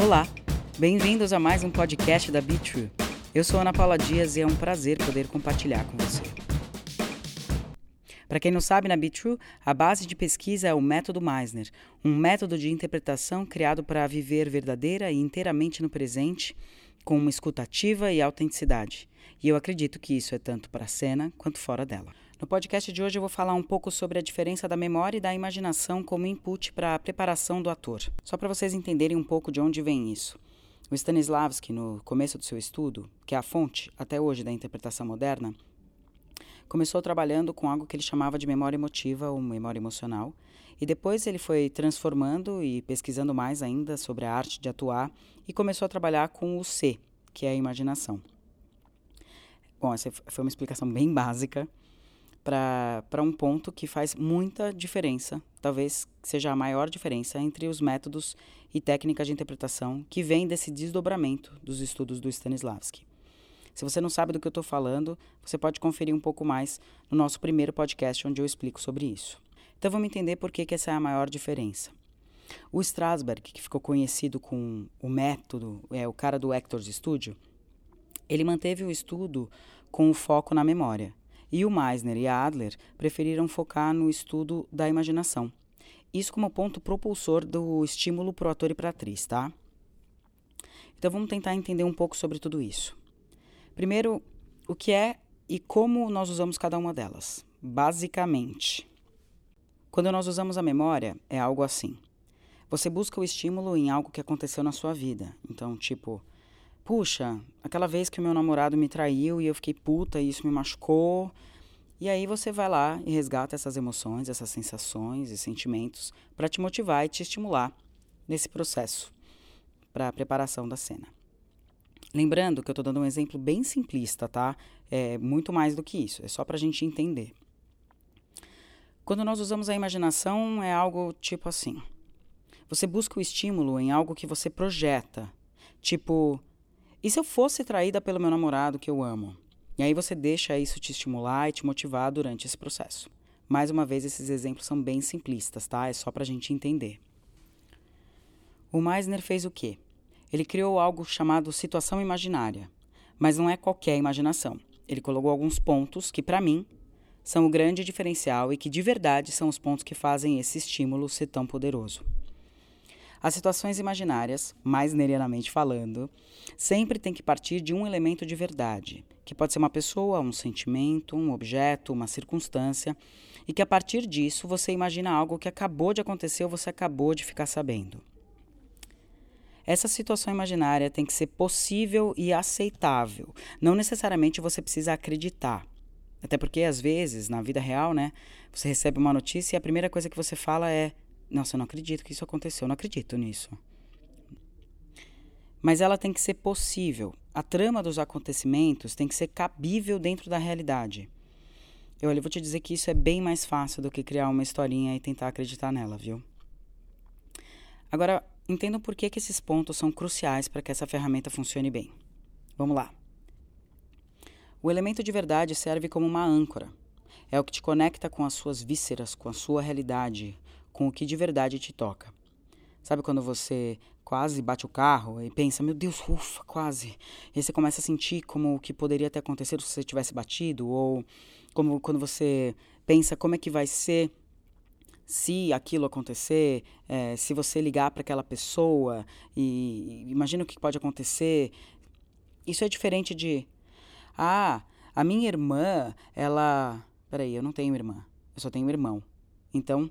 Olá, bem-vindos a mais um podcast da Be True. Eu sou Ana Paula Dias e é um prazer poder compartilhar com você. Para quem não sabe, na Be True, a base de pesquisa é o método Meisner, um método de interpretação criado para viver verdadeira e inteiramente no presente, com uma escutativa e autenticidade. E eu acredito que isso é tanto para a cena quanto fora dela. No podcast de hoje eu vou falar um pouco sobre a diferença da memória e da imaginação como input para a preparação do ator. Só para vocês entenderem um pouco de onde vem isso. O Stanislavski, no começo do seu estudo, que é a fonte até hoje da interpretação moderna, começou trabalhando com algo que ele chamava de memória emotiva ou memória emocional, e depois ele foi transformando e pesquisando mais ainda sobre a arte de atuar e começou a trabalhar com o C, que é a imaginação. Bom, essa foi uma explicação bem básica, para um ponto que faz muita diferença, talvez seja a maior diferença entre os métodos e técnicas de interpretação que vem desse desdobramento dos estudos do Stanislavski. Se você não sabe do que eu estou falando, você pode conferir um pouco mais no nosso primeiro podcast, onde eu explico sobre isso. Então vamos entender por que, que essa é a maior diferença. O Strasberg, que ficou conhecido com o método, é o cara do Hector's Studio, ele manteve o estudo com o foco na memória. E o Meisner e Adler preferiram focar no estudo da imaginação. Isso como ponto propulsor do estímulo para o ator e para a atriz, tá? Então vamos tentar entender um pouco sobre tudo isso. Primeiro, o que é e como nós usamos cada uma delas. Basicamente, quando nós usamos a memória, é algo assim. Você busca o estímulo em algo que aconteceu na sua vida. Então, tipo, puxa, aquela vez que o meu namorado me traiu e eu fiquei puta e isso me machucou. E aí você vai lá e resgata essas emoções, essas sensações e sentimentos para te motivar e te estimular nesse processo para a preparação da cena. Lembrando que eu estou dando um exemplo bem simplista, tá? É muito mais do que isso, é só para a gente entender. Quando nós usamos a imaginação, é algo tipo assim: você busca o estímulo em algo que você projeta. Tipo, e se eu fosse traída pelo meu namorado que eu amo? E aí você deixa isso te estimular e te motivar durante esse processo. Mais uma vez, esses exemplos são bem simplistas, tá? É só para a gente entender. O Meisner fez o quê? Ele criou algo chamado situação imaginária. Mas não é qualquer imaginação. Ele colocou alguns pontos que, para mim, são o grande diferencial e que de verdade são os pontos que fazem esse estímulo ser tão poderoso. As situações imaginárias, mais nerianamente falando, sempre tem que partir de um elemento de verdade, que pode ser uma pessoa, um sentimento, um objeto, uma circunstância, e que a partir disso você imagina algo que acabou de acontecer ou você acabou de ficar sabendo. Essa situação imaginária tem que ser possível e aceitável. Não necessariamente você precisa acreditar. Até porque, às vezes, na vida real, né, você recebe uma notícia e a primeira coisa que você fala é: nossa, eu não acredito que isso aconteceu, eu não acredito nisso. Mas ela tem que ser possível. A trama dos acontecimentos tem que ser cabível dentro da realidade. Eu, olha, vou te dizer que isso é bem mais fácil do que criar uma historinha e tentar acreditar nela, viu? Agora, entendam por que, que esses pontos são cruciais para que essa ferramenta funcione bem. Vamos lá. O elemento de verdade serve como uma âncora. É o que te conecta com as suas vísceras, com a sua realidade, com o que de verdade te toca. Sabe quando você quase bate o carro e pensa, meu Deus, ufa, quase. E aí você começa a sentir como o que poderia ter acontecido se você tivesse batido, ou como quando você pensa como é que vai ser se aquilo acontecer, é, se você ligar para aquela pessoa e, e imagina o que pode acontecer. Isso é diferente de, ah, a minha irmã, ela. Peraí, eu não tenho irmã, eu só tenho irmão. Então,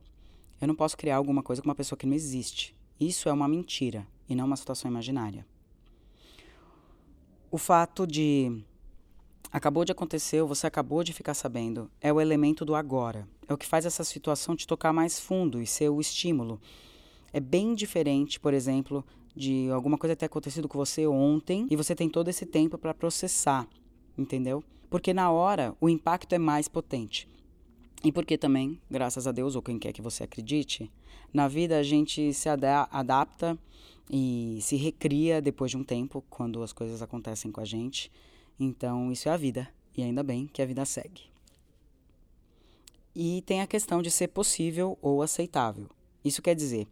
eu não posso criar alguma coisa com uma pessoa que não existe. Isso é uma mentira e não uma situação imaginária. O fato de acabou de acontecer, você acabou de ficar sabendo, é o elemento do agora. É o que faz essa situação te tocar mais fundo e ser o estímulo. É bem diferente, por exemplo, de alguma coisa ter acontecido com você ontem e você tem todo esse tempo para processar, entendeu? Porque na hora o impacto é mais potente. E porque também, graças a Deus, ou quem quer que você acredite, na vida a gente se adapta e se recria depois de um tempo, quando as coisas acontecem com a gente. Então, isso é a vida. E ainda bem que a vida segue. E tem a questão de ser possível ou aceitável. Isso quer dizer,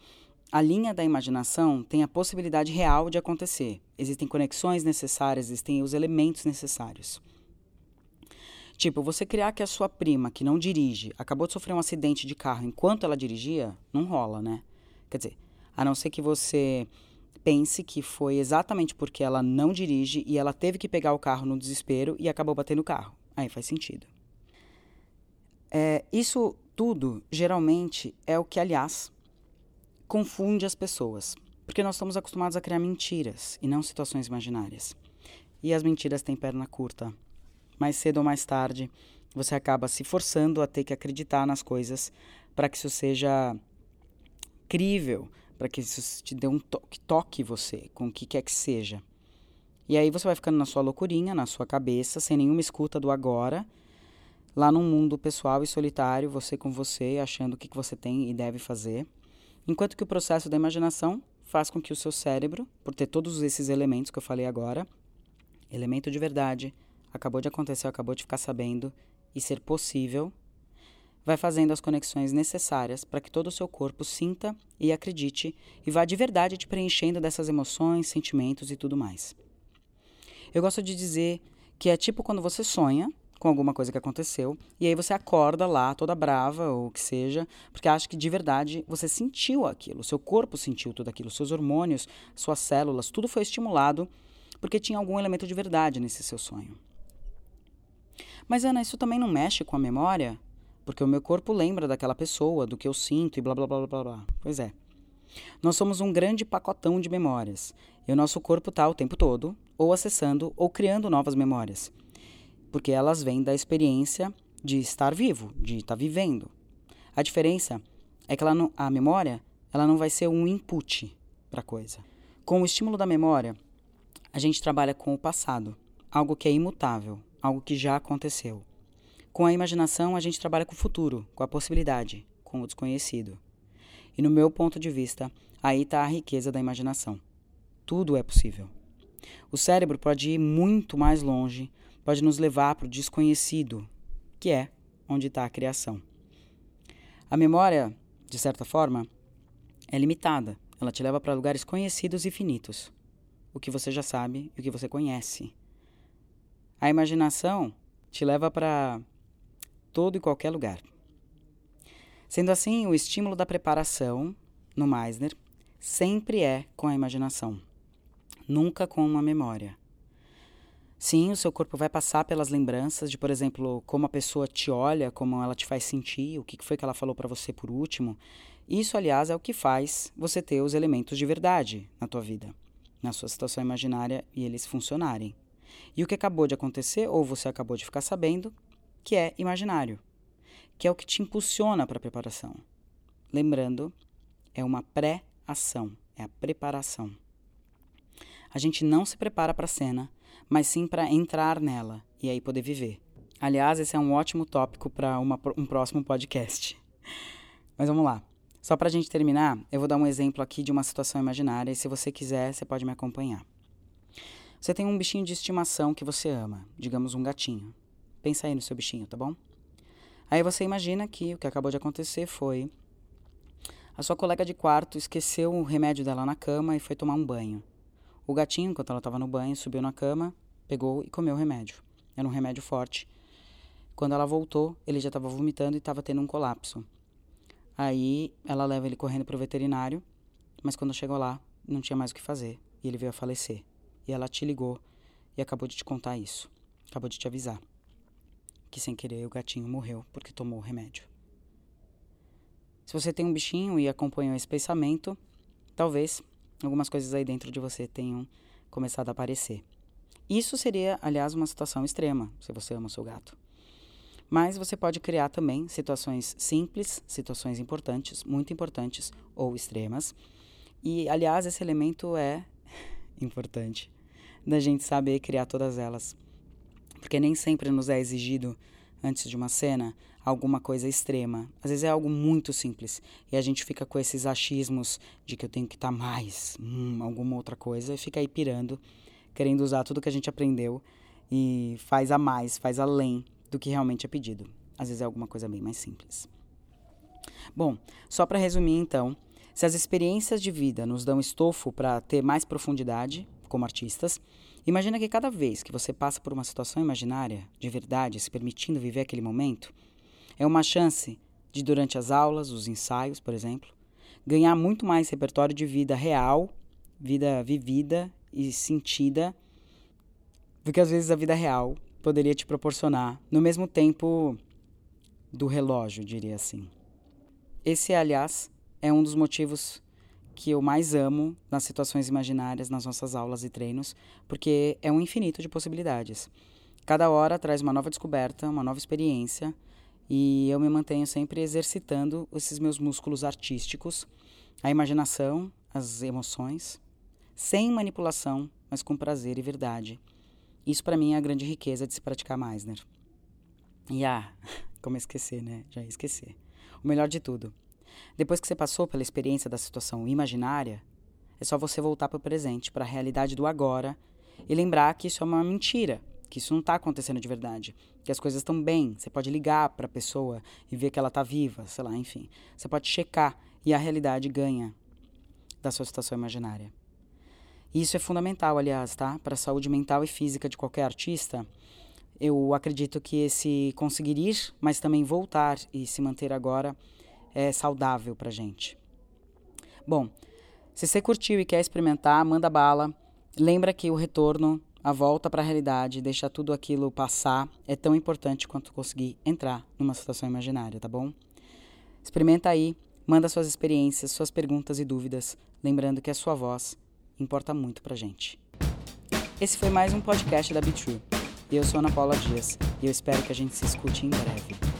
a linha da imaginação tem a possibilidade real de acontecer. Existem conexões necessárias, existem os elementos necessários. Tipo, você criar que a sua prima, que não dirige, acabou de sofrer um acidente de carro enquanto ela dirigia, não rola, né? Quer dizer, a não ser que você pense que foi exatamente porque ela não dirige e ela teve que pegar o carro no desespero e acabou batendo o carro. Aí faz sentido. É, isso tudo, geralmente, é o que, aliás, confunde as pessoas. Porque nós estamos acostumados a criar mentiras e não situações imaginárias. E as mentiras têm perna curta mais cedo ou mais tarde, você acaba se forçando a ter que acreditar nas coisas para que isso seja crível, para que isso te dê um toque, toque você com o que quer que seja. E aí você vai ficando na sua loucurinha, na sua cabeça, sem nenhuma escuta do agora, lá num mundo pessoal e solitário, você com você, achando o que, que você tem e deve fazer. Enquanto que o processo da imaginação faz com que o seu cérebro, por ter todos esses elementos que eu falei agora, elemento de verdade, acabou de acontecer, acabou de ficar sabendo e ser possível, vai fazendo as conexões necessárias para que todo o seu corpo sinta e acredite e vá de verdade te preenchendo dessas emoções, sentimentos e tudo mais. Eu gosto de dizer que é tipo quando você sonha com alguma coisa que aconteceu e aí você acorda lá toda brava ou o que seja, porque acha que de verdade você sentiu aquilo, seu corpo sentiu tudo aquilo, seus hormônios, suas células, tudo foi estimulado porque tinha algum elemento de verdade nesse seu sonho. Mas, Ana, isso também não mexe com a memória? Porque o meu corpo lembra daquela pessoa, do que eu sinto e blá blá blá blá blá. Pois é. Nós somos um grande pacotão de memórias. E o nosso corpo está o tempo todo, ou acessando, ou criando novas memórias. Porque elas vêm da experiência de estar vivo, de estar vivendo. A diferença é que ela não, a memória ela não vai ser um input para a coisa. Com o estímulo da memória, a gente trabalha com o passado, algo que é imutável, algo que já aconteceu. Com a imaginação, a gente trabalha com o futuro, com a possibilidade, com o desconhecido. E no meu ponto de vista, aí está a riqueza da imaginação. Tudo é possível. O cérebro pode ir muito mais longe, pode nos levar para o desconhecido, que é onde está a criação. A memória, de certa forma, é limitada. Ela te leva para lugares conhecidos e finitos. O que você já sabe e o que você conhece. A imaginação te leva para todo e qualquer lugar. Sendo assim, o estímulo da preparação no Meisner sempre é com a imaginação, nunca com uma memória. Sim, o seu corpo vai passar pelas lembranças de, por exemplo, como a pessoa te olha, como ela te faz sentir, o que foi que ela falou para você por último. Isso, aliás, é o que faz você ter os elementos de verdade na tua vida, na sua situação imaginária e eles funcionarem. E o que acabou de acontecer, ou você acabou de ficar sabendo, que é imaginário, que é o que te impulsiona para a preparação. Lembrando, é uma pré-ação, é a preparação. A gente não se prepara para a cena, mas sim para entrar nela e aí poder viver. Aliás, esse é um ótimo tópico para um próximo podcast. Mas vamos lá. Só para a gente terminar, eu vou dar um exemplo aqui de uma situação imaginária e se você quiser, você pode me acompanhar. Você tem um bichinho de estimação que você ama, digamos um gatinho. Pensa aí no seu bichinho, tá bom? Aí você imagina que o que acabou de acontecer foi a sua colega de quarto esqueceu o remédio dela na cama e foi tomar um banho. O gatinho, enquanto ela estava no banho, subiu na cama, pegou e comeu o remédio. Era um remédio forte. Quando ela voltou, ele já estava vomitando e estava tendo um colapso. Aí ela leva ele correndo para o veterinário, mas quando chegou lá, não tinha mais o que fazer e ele veio a falecer e ela te ligou e acabou de te contar isso. Acabou de te avisar que sem querer o gatinho morreu porque tomou o remédio. Se você tem um bichinho e acompanhou esse pensamento, talvez algumas coisas aí dentro de você tenham começado a aparecer. Isso seria, aliás, uma situação extrema, se você ama o seu gato. Mas você pode criar também situações simples, situações importantes, muito importantes ou extremas. E, aliás, esse elemento é importante da gente saber criar todas elas. Porque nem sempre nos é exigido, antes de uma cena, alguma coisa extrema. Às vezes é algo muito simples. E a gente fica com esses achismos de que eu tenho que estar tá mais, hum, alguma outra coisa, e fica aí pirando, querendo usar tudo que a gente aprendeu e faz a mais, faz além do que realmente é pedido. Às vezes é alguma coisa bem mais simples. Bom, só para resumir então, Se as experiências de vida nos dão estofo para ter mais profundidade, como artistas, imagina que cada vez que você passa por uma situação imaginária, de verdade, se permitindo viver aquele momento, é uma chance de, durante as aulas, os ensaios, por exemplo, ganhar muito mais repertório de vida real, vida vivida e sentida, do que às vezes a vida real poderia te proporcionar, no mesmo tempo do relógio, diria assim. Esse, aliás, é um dos motivos que eu mais amo nas situações imaginárias, nas nossas aulas e treinos, porque é um infinito de possibilidades. Cada hora traz uma nova descoberta, uma nova experiência, e eu me mantenho sempre exercitando esses meus músculos artísticos, a imaginação, as emoções, sem manipulação, mas com prazer e verdade. Isso para mim é a grande riqueza de se praticar Meisner. E ah, como esquecer, né? Já ia esquecer. O melhor de tudo depois que você passou pela experiência da situação imaginária, é só você voltar para o presente, para a realidade do agora e lembrar que isso é uma mentira, que isso não está acontecendo de verdade, que as coisas estão bem. Você pode ligar para a pessoa e ver que ela está viva, sei lá, enfim. Você pode checar e a realidade ganha da sua situação imaginária. Isso é fundamental, aliás, tá? Para a saúde mental e física de qualquer artista. Eu acredito que esse conseguir ir, mas também voltar e se manter agora é, saudável para gente. Bom, se você curtiu e quer experimentar, manda bala. Lembra que o retorno, a volta para a realidade, deixar tudo aquilo passar, é tão importante quanto conseguir entrar numa situação imaginária, tá bom? Experimenta aí, manda suas experiências, suas perguntas e dúvidas, lembrando que a sua voz importa muito pra gente. Esse foi mais um podcast da Be True. Eu sou Ana Paula Dias e eu espero que a gente se escute em breve.